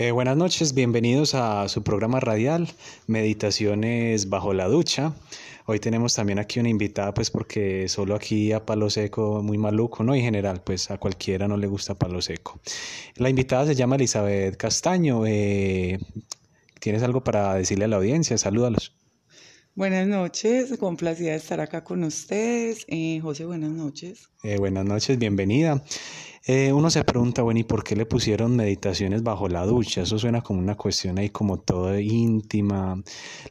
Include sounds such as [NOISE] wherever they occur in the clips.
Eh, buenas noches, bienvenidos a su programa radial Meditaciones bajo la ducha. Hoy tenemos también aquí una invitada, pues porque solo aquí a Palo Seco, muy maluco, ¿no? En general, pues a cualquiera no le gusta Palo Seco. La invitada se llama Elizabeth Castaño. Eh, ¿Tienes algo para decirle a la audiencia? Salúdalos. Buenas noches, complacida de estar acá con ustedes. Eh, José, buenas noches. Eh, buenas noches, bienvenida. Eh, uno se pregunta, bueno, ¿y por qué le pusieron meditaciones bajo la ducha? Eso suena como una cuestión ahí como todo íntima.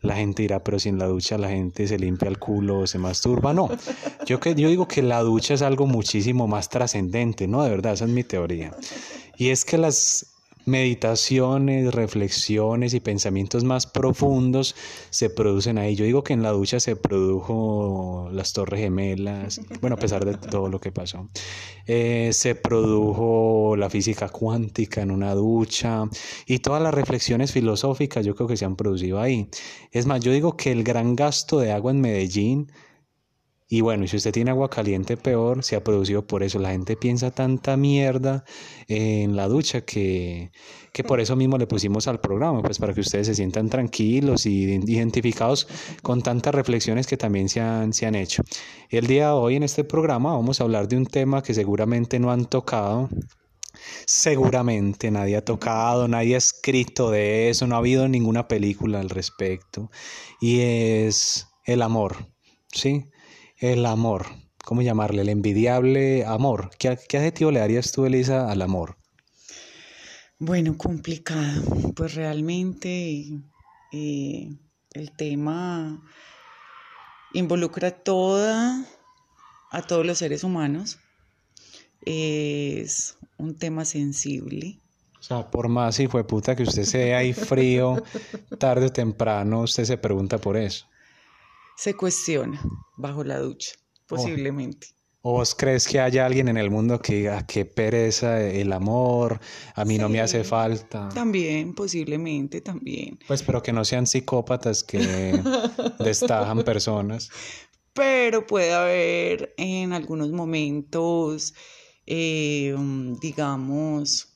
La gente dirá, pero si en la ducha la gente se limpia el culo se masturba. No, yo, que, yo digo que la ducha es algo muchísimo más trascendente, ¿no? De verdad, esa es mi teoría. Y es que las meditaciones, reflexiones y pensamientos más profundos se producen ahí. Yo digo que en la ducha se produjo las torres gemelas, bueno, a pesar de todo lo que pasó. Eh, se produjo la física cuántica en una ducha y todas las reflexiones filosóficas yo creo que se han producido ahí. Es más, yo digo que el gran gasto de agua en Medellín y bueno, si usted tiene agua caliente, peor, se ha producido por eso. La gente piensa tanta mierda en la ducha que, que por eso mismo le pusimos al programa, pues para que ustedes se sientan tranquilos y identificados con tantas reflexiones que también se han, se han hecho. El día de hoy en este programa vamos a hablar de un tema que seguramente no han tocado, Seguramente nadie ha tocado, nadie ha escrito de eso, no ha habido ninguna película al respecto. Y es el amor, ¿sí? El amor. ¿Cómo llamarle? El envidiable amor. ¿Qué, adjetivo le darías tú, Elisa, al amor? Bueno, complicado. Pues realmente eh, el tema involucra toda, a todos los seres humanos. Es un tema sensible. O sea, por más y fue puta que usted sea ahí frío, [LAUGHS] tarde o temprano, usted se pregunta por eso se cuestiona bajo la ducha, posiblemente. ¿O vos crees que haya alguien en el mundo que diga, qué pereza el amor, a mí no me hace falta? También, posiblemente, también. Pues, pero que no sean psicópatas que [LAUGHS] destajan personas. Pero puede haber en algunos momentos, eh, digamos,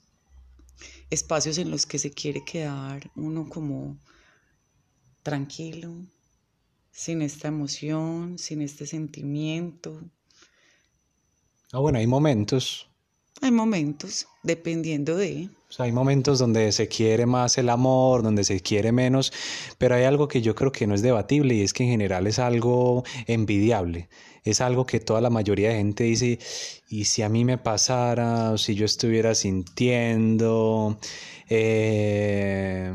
espacios en los que se quiere quedar uno como tranquilo, sin esta emoción, sin este sentimiento. Ah, bueno, hay momentos. Hay momentos, dependiendo de... O sea, hay momentos donde se quiere más el amor, donde se quiere menos, pero hay algo que yo creo que no es debatible y es que en general es algo envidiable. Es algo que toda la mayoría de gente dice, y si a mí me pasara, o si yo estuviera sintiendo, eh,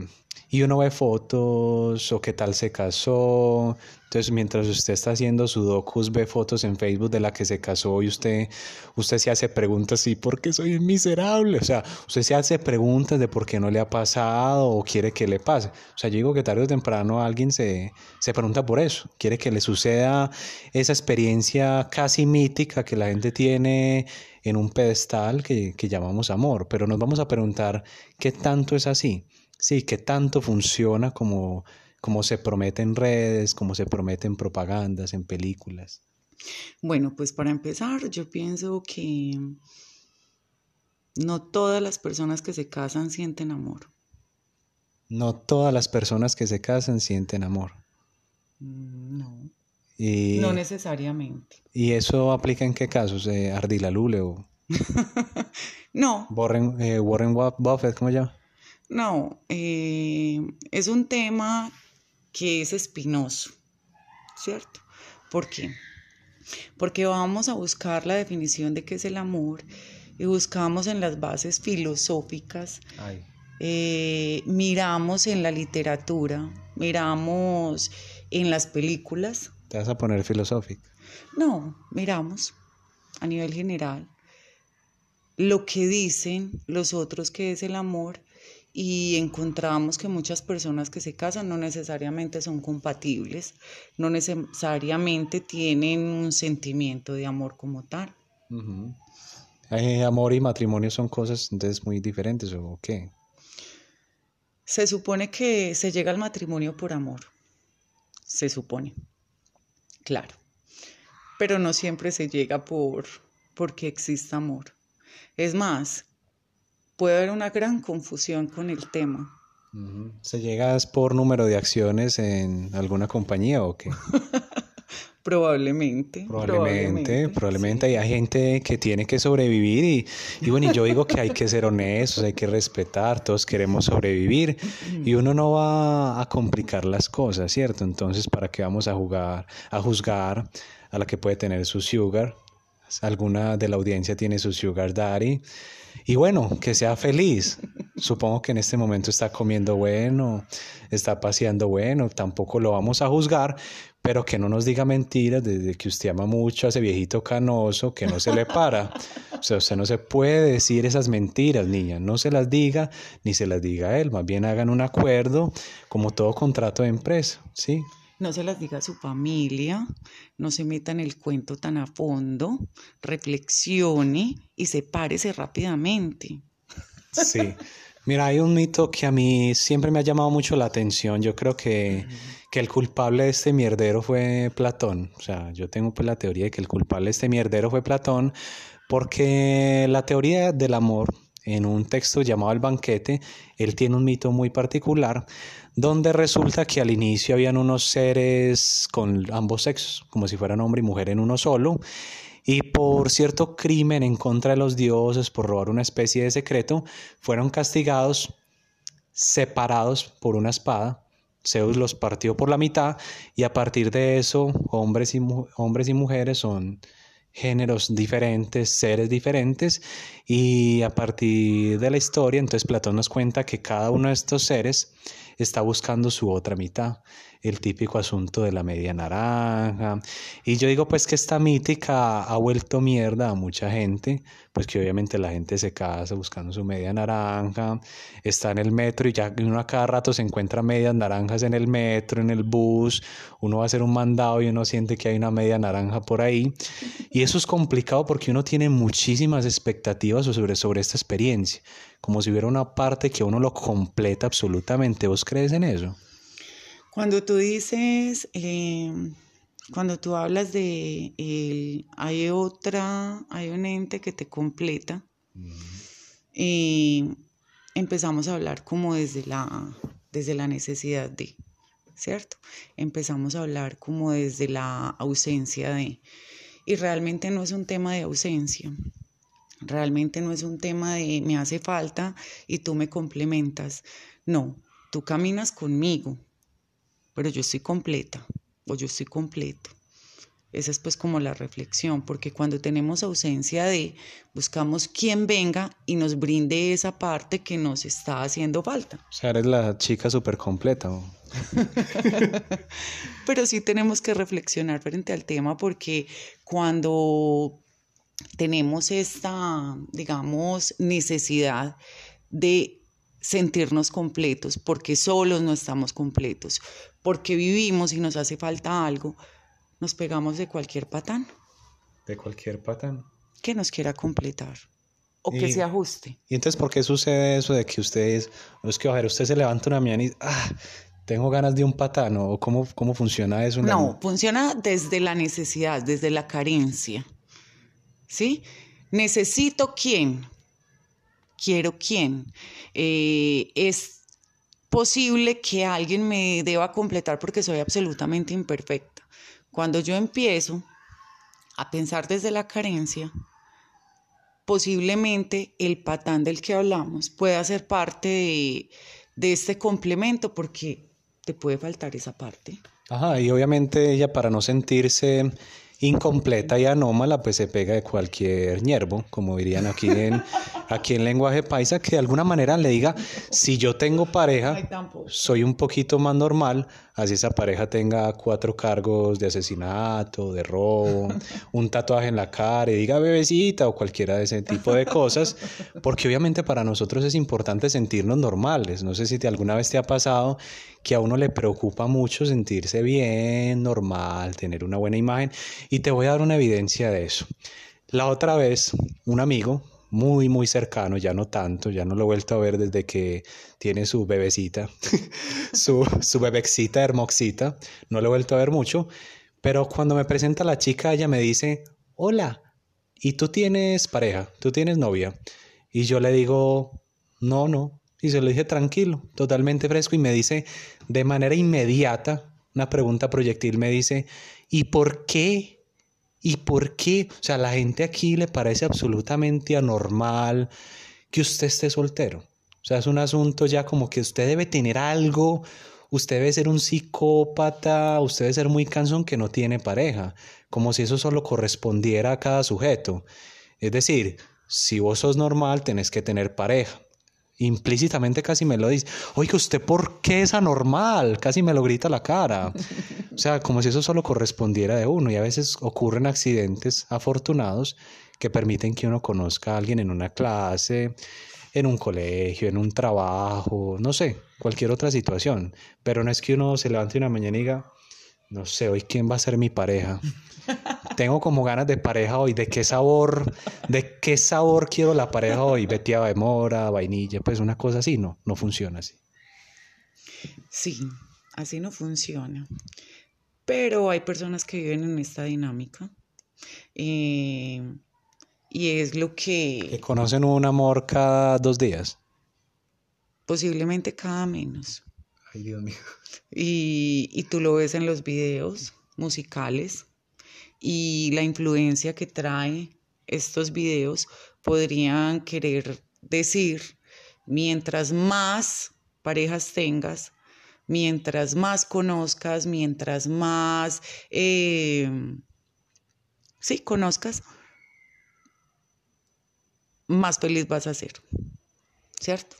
y uno ve fotos o qué tal se casó. Entonces, mientras usted está haciendo su docus, ve fotos en Facebook de la que se casó y usted, usted se hace preguntas, ¿y por qué soy miserable? O sea, usted se hace preguntas de por qué no le ha pasado o quiere que le pase. O sea, yo digo que tarde o temprano alguien se, se pregunta por eso, quiere que le suceda esa experiencia casi mítica que la gente tiene en un pedestal que, que llamamos amor, pero nos vamos a preguntar qué tanto es así. Sí, que tanto funciona como, como se promete en redes, como se promete en propagandas, en películas. Bueno, pues para empezar, yo pienso que no todas las personas que se casan sienten amor. No todas las personas que se casan sienten amor. Mm, no. no necesariamente. ¿Y eso aplica en qué casos? Eh, ¿Ardila Lule o...? [LAUGHS] no. Warren, eh, Warren Buffett, ¿cómo se llama? No, eh, es un tema que es espinoso, ¿cierto? ¿Por qué? Porque vamos a buscar la definición de qué es el amor y buscamos en las bases filosóficas, eh, miramos en la literatura, miramos en las películas. ¿Te vas a poner filosófico? No, miramos a nivel general lo que dicen los otros que es el amor y encontramos que muchas personas que se casan no necesariamente son compatibles, no necesariamente tienen un sentimiento de amor como tal. Eh, amor y matrimonio son cosas entonces muy diferentes o qué? Se supone que se llega al matrimonio por amor, se supone, claro, pero no siempre se llega por porque exista amor. Es más, puede haber una gran confusión con el tema. ¿Se llegas por número de acciones en alguna compañía o qué? [LAUGHS] Probablemente. Probablemente, probablemente, hay gente que tiene que sobrevivir y, y bueno, y yo digo que hay que ser honestos, hay que respetar, todos queremos sobrevivir y uno no va a complicar las cosas, ¿cierto? Entonces, ¿para qué vamos a jugar, a juzgar a la que puede tener su sugar? Alguna de la audiencia tiene su sugar daddy y bueno, que sea feliz. Supongo que en este momento está comiendo bueno, está paseando bueno, tampoco lo vamos a juzgar, pero que no nos diga mentiras desde que usted ama mucho a ese viejito canoso que no se le para. O sea, usted no se puede decir esas mentiras, niña. No se las diga ni se las diga a él. Más bien hagan un acuerdo como todo contrato de empresa, ¿sí? No se las diga a su familia, no se meta en el cuento tan a fondo, reflexione y sepárese rápidamente. Sí. Mira, hay un mito que a mí siempre me ha llamado mucho la atención. Yo creo que, que, el culpable de este mierdero fue Platón. O sea, yo tengo pues la teoría de que el culpable de este mierdero fue Platón, porque la teoría del amor, en un texto llamado El banquete, él tiene un mito muy particular, donde resulta que al inicio habían unos seres con ambos sexos, como si fueran hombre y mujer en uno solo, y por cierto crimen en contra de los dioses, por robar una especie de secreto, fueron castigados separados por una espada. Zeus los partió por la mitad y a partir de eso hombres y, hombres y mujeres son géneros diferentes, seres diferentes y a partir de la historia entonces Platón nos cuenta que cada uno de estos seres está buscando su otra mitad el típico asunto de la media naranja. Y yo digo pues que esta mítica ha vuelto mierda a mucha gente, pues que obviamente la gente se casa buscando su media naranja, está en el metro y ya uno a cada rato se encuentra medias naranjas en el metro, en el bus, uno va a hacer un mandado y uno siente que hay una media naranja por ahí. Y eso es complicado porque uno tiene muchísimas expectativas sobre, sobre esta experiencia, como si hubiera una parte que uno lo completa absolutamente. ¿Vos crees en eso? Cuando tú dices, em, cuando tú hablas de el, hay otra, hay un ente que te completa, y empezamos a hablar como desde la, desde la necesidad de, ¿cierto? Empezamos a hablar como desde la ausencia de, y realmente no es un tema de ausencia, realmente no es un tema de me hace falta y tú me complementas, no, tú caminas conmigo, pero yo estoy completa o yo estoy completo. Esa es pues como la reflexión, porque cuando tenemos ausencia de, buscamos quien venga y nos brinde esa parte que nos está haciendo falta. O sea, eres la chica súper completa. [LAUGHS] Pero sí tenemos que reflexionar frente al tema porque cuando tenemos esta, digamos, necesidad de sentirnos completos, porque solos no estamos completos, porque vivimos y nos hace falta algo, nos pegamos de cualquier patán. De cualquier patán. Que nos quiera completar o que se ajuste. ¿Y entonces por qué sucede eso de que ustedes, es que, a ver, usted se levanta una mañana y, ah, tengo ganas de un patán, o cómo, cómo funciona eso? No, funciona desde la necesidad, desde la carencia. ¿Sí? Necesito quién, quiero quién. Eh, es posible que alguien me deba completar porque soy absolutamente imperfecta. Cuando yo empiezo a pensar desde la carencia, posiblemente el patán del que hablamos pueda ser parte de, de este complemento porque te puede faltar esa parte. Ajá, y obviamente ella para no sentirse incompleta y anómala, pues se pega de cualquier ñerbo, como dirían aquí en, aquí en lenguaje paisa, que de alguna manera le diga, si yo tengo pareja, soy un poquito más normal, así esa pareja tenga cuatro cargos de asesinato, de robo, un tatuaje en la cara y diga bebecita o cualquiera de ese tipo de cosas, porque obviamente para nosotros es importante sentirnos normales. No sé si te, alguna vez te ha pasado que a uno le preocupa mucho sentirse bien, normal, tener una buena imagen, y te voy a dar una evidencia de eso. La otra vez, un amigo, muy, muy cercano, ya no tanto, ya no lo he vuelto a ver desde que tiene su bebecita, [LAUGHS] su, su bebecita hermosita, no lo he vuelto a ver mucho, pero cuando me presenta la chica, ella me dice, hola, ¿y tú tienes pareja? ¿Tú tienes novia? Y yo le digo, no, no. Y se lo dije tranquilo, totalmente fresco y me dice de manera inmediata, una pregunta proyectil me dice, ¿y por qué? ¿Y por qué? O sea, a la gente aquí le parece absolutamente anormal que usted esté soltero. O sea, es un asunto ya como que usted debe tener algo, usted debe ser un psicópata, usted debe ser muy cansón que no tiene pareja, como si eso solo correspondiera a cada sujeto. Es decir, si vos sos normal, tenés que tener pareja. Implícitamente casi me lo dice, oiga, ¿usted por qué es anormal? Casi me lo grita la cara. [LAUGHS] O sea, como si eso solo correspondiera de uno. Y a veces ocurren accidentes afortunados que permiten que uno conozca a alguien en una clase, en un colegio, en un trabajo, no sé, cualquier otra situación. Pero no es que uno se levante una mañana y diga, no sé, hoy quién va a ser mi pareja. [LAUGHS] Tengo como ganas de pareja hoy, de qué sabor, de qué sabor quiero la pareja hoy, betia de mora, vainilla, pues una cosa así, no, no funciona así. Sí, así no funciona. Pero hay personas que viven en esta dinámica. Eh, y es lo que... Que conocen un amor cada dos días. Posiblemente cada menos. Ay, Dios mío. Y, y tú lo ves en los videos musicales y la influencia que trae estos videos podrían querer decir, mientras más parejas tengas, mientras más conozcas, mientras más, eh, sí, conozcas, más feliz vas a ser, ¿cierto?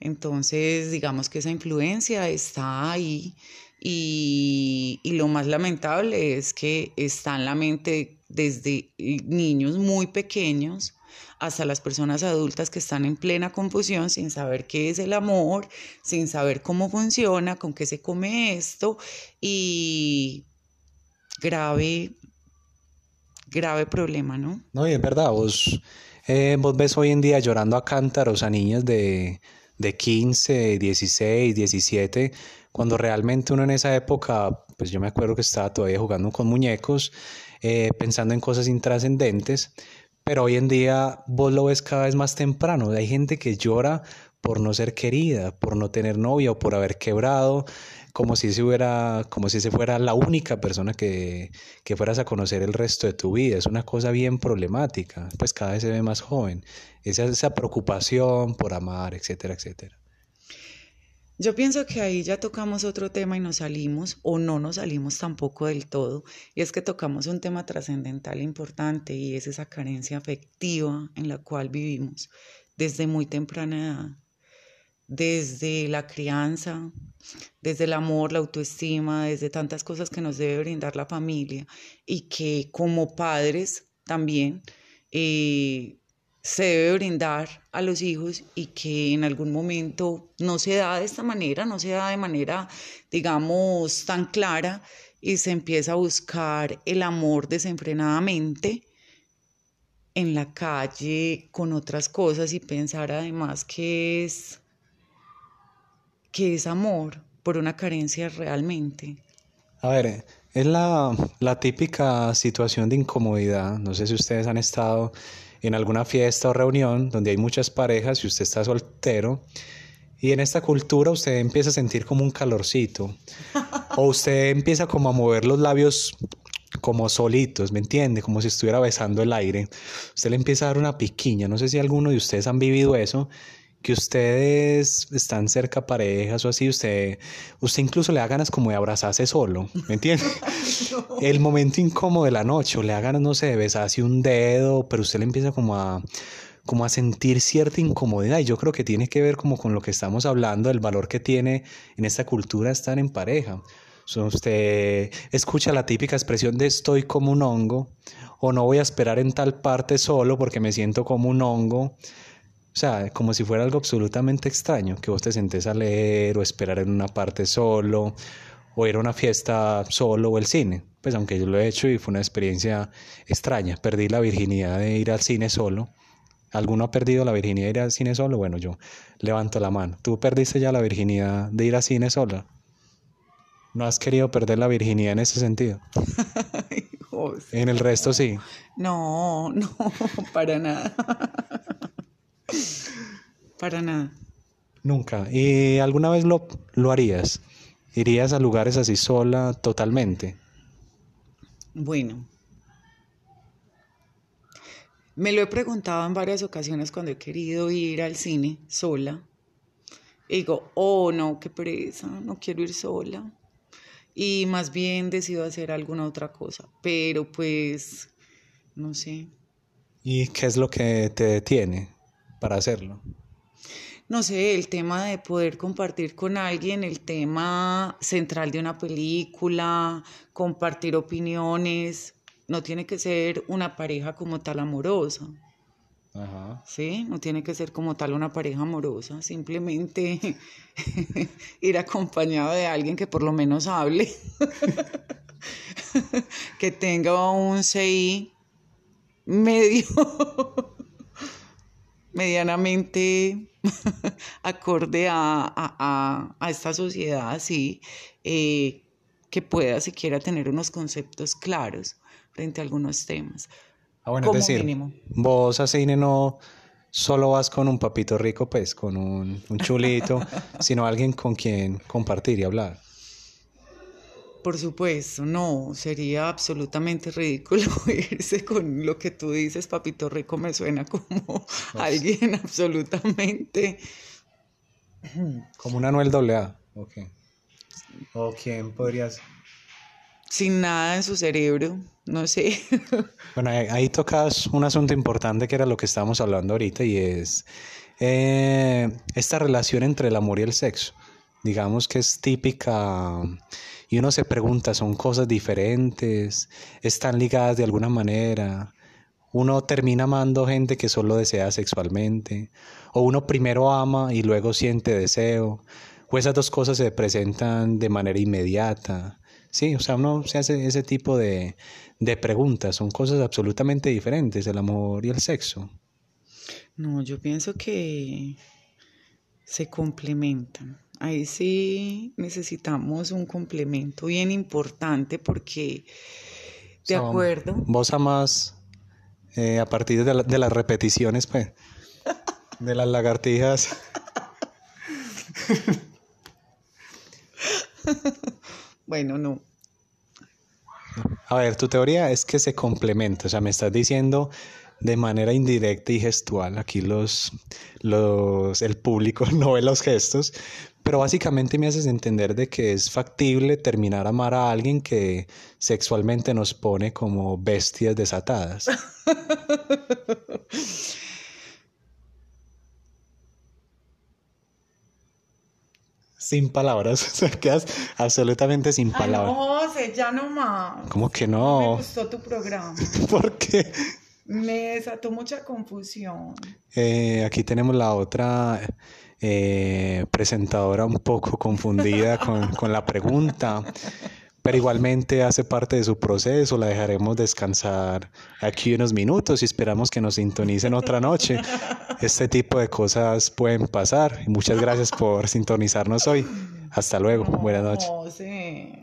Entonces, digamos que esa influencia está ahí y, y, lo más lamentable es que está en la mente desde niños muy pequeños hasta las personas adultas que están en plena confusión sin saber qué es el amor, sin saber cómo funciona, con qué se come esto y grave, grave problema, ¿no? No, y es verdad, vos eh, vos ves hoy en día llorando a cántaros a niñas de, de 15, 16, 17, cuando realmente uno en esa época, pues yo me acuerdo que estaba todavía jugando con muñecos, eh, pensando en cosas intrascendentes, pero hoy en día vos lo ves cada vez más temprano. Hay gente que llora por no ser querida, por no tener novia o por haber quebrado como si se hubiera, como si se fuera la única persona que, que fueras a conocer el resto de tu vida. Es una cosa bien problemática, pues cada vez se ve más joven. Esa, esa preocupación por amar, etcétera, etcétera. Yo pienso que ahí ya tocamos otro tema y nos salimos, o no nos salimos tampoco del todo, y es que tocamos un tema trascendental importante y es esa carencia afectiva en la cual vivimos desde muy temprana edad. Desde la crianza, desde el amor, la autoestima, desde tantas cosas que nos debe brindar la familia y que como padres también eh, se debe brindar a los hijos y que en algún momento no se da de esta manera, no se da de manera, digamos, tan clara y se empieza a buscar el amor desenfrenadamente en la calle con otras cosas y pensar además que es que es amor por una carencia realmente. A ver, es la, la típica situación de incomodidad. No sé si ustedes han estado en alguna fiesta o reunión donde hay muchas parejas y usted está soltero. Y en esta cultura usted empieza a sentir como un calorcito. o usted empieza como a mover los labios como solitos, ¿me entiende? Como si estuviera besando el aire. Usted le empieza a dar una piquiña. No sé si alguno de ustedes han vivido eso que ustedes están cerca parejas o así, usted, usted incluso le da ganas como de abrazarse solo, ¿me entiende? [LAUGHS] El momento incómodo de la noche, o le da ganas, no sé, de besarse un dedo, pero usted le empieza como a como a sentir cierta incomodidad y yo creo que tiene que ver como con lo que estamos hablando, el valor que tiene en esta cultura estar en pareja. usted escucha la típica expresión de estoy como un hongo o no voy a esperar en tal parte solo porque me siento como un hongo. O sea, como si fuera algo absolutamente extraño, que vos te sentés a leer o esperar en una parte solo, o ir a una fiesta solo o el cine. Pues aunque yo lo he hecho y fue una experiencia extraña. Perdí la virginidad de ir al cine solo. ¿Alguno ha perdido la virginidad de ir al cine solo? Bueno, yo levanto la mano. ¿Tú perdiste ya la virginidad de ir al cine solo? ¿No has querido perder la virginidad en ese sentido? [LAUGHS] en el resto sí. No, no, [LAUGHS] para nada. [LAUGHS] para nada. Nunca. ¿Y alguna vez lo, lo harías? ¿Irías a lugares así sola totalmente? Bueno, me lo he preguntado en varias ocasiones cuando he querido ir al cine sola. Y digo, oh no, qué pereza, no quiero ir sola. Y más bien decido hacer alguna otra cosa. Pero pues, no sé. ¿Y qué es lo que te detiene para hacerlo? no sé, el tema de poder compartir con alguien, el tema central de una película, compartir opiniones, no tiene que ser una pareja como tal amorosa. Ajá. Sí, no tiene que ser como tal una pareja amorosa, simplemente [LAUGHS] ir acompañado de alguien que por lo menos hable, [LAUGHS] que tenga un CI medio [LAUGHS] medianamente [LAUGHS] acorde a, esta sociedad así, eh, que pueda siquiera tener unos conceptos claros frente a algunos temas. Ah, bueno, es decir, vos a cine no solo vas con un papito rico, pues, con un, un chulito, [LAUGHS] sino alguien con quien compartir y hablar. Por supuesto, no, sería absolutamente ridículo [LAUGHS] irse con lo que tú dices, papito rico, me suena como [LAUGHS] alguien absolutamente... Como un Anuel AA, ok. ¿O quién podrías...? Sin nada en su cerebro, no sé. [LAUGHS] Bueno, ahí, tocas un asunto importante que era lo que estábamos hablando ahorita y es eh, esta relación entre el amor y el sexo. Digamos que es típica y uno se pregunta, ¿son cosas diferentes? ¿Están ligadas de alguna manera? Uno termina amando gente que solo desea sexualmente, o uno primero ama y luego siente deseo, o esas dos cosas se presentan de manera inmediata. Sí, o sea, uno se hace ese tipo de, de preguntas, son cosas absolutamente diferentes, el amor y el sexo. No, yo pienso que se complementan. Ahí sí necesitamos un complemento bien importante porque, de acuerdo. Vos amas eh, a partir de, de, las repeticiones, pues, de las lagartijas. [LAUGHS] bueno, no. A ver, tu teoría es que se complementa, o sea, me estás diciendo de manera indirecta y gestual, aquí los, los, el público [LAUGHS] no ve los gestos, pero básicamente me haces entender de que es factible terminar a amar a alguien que sexualmente nos pone como bestias desatadas. [LAUGHS] sin palabras, [LAUGHS] o sea, quedas absolutamente sin palabras. no, José, ya no más. ¿Cómo que no? no me gustó tu programa. ¿Por qué? Me desató mucha confusión. Eh, aquí tenemos la otra eh, presentadora un poco [LAUGHS] confundida con, con, la pregunta, pero igualmente hace parte de su proceso, la dejaremos descansar aquí unos minutos y esperamos que nos sintonicen otra noche. Este tipo de cosas pueden pasar muchas gracias por sintonizarnos hoy. Hasta luego, buenas noches.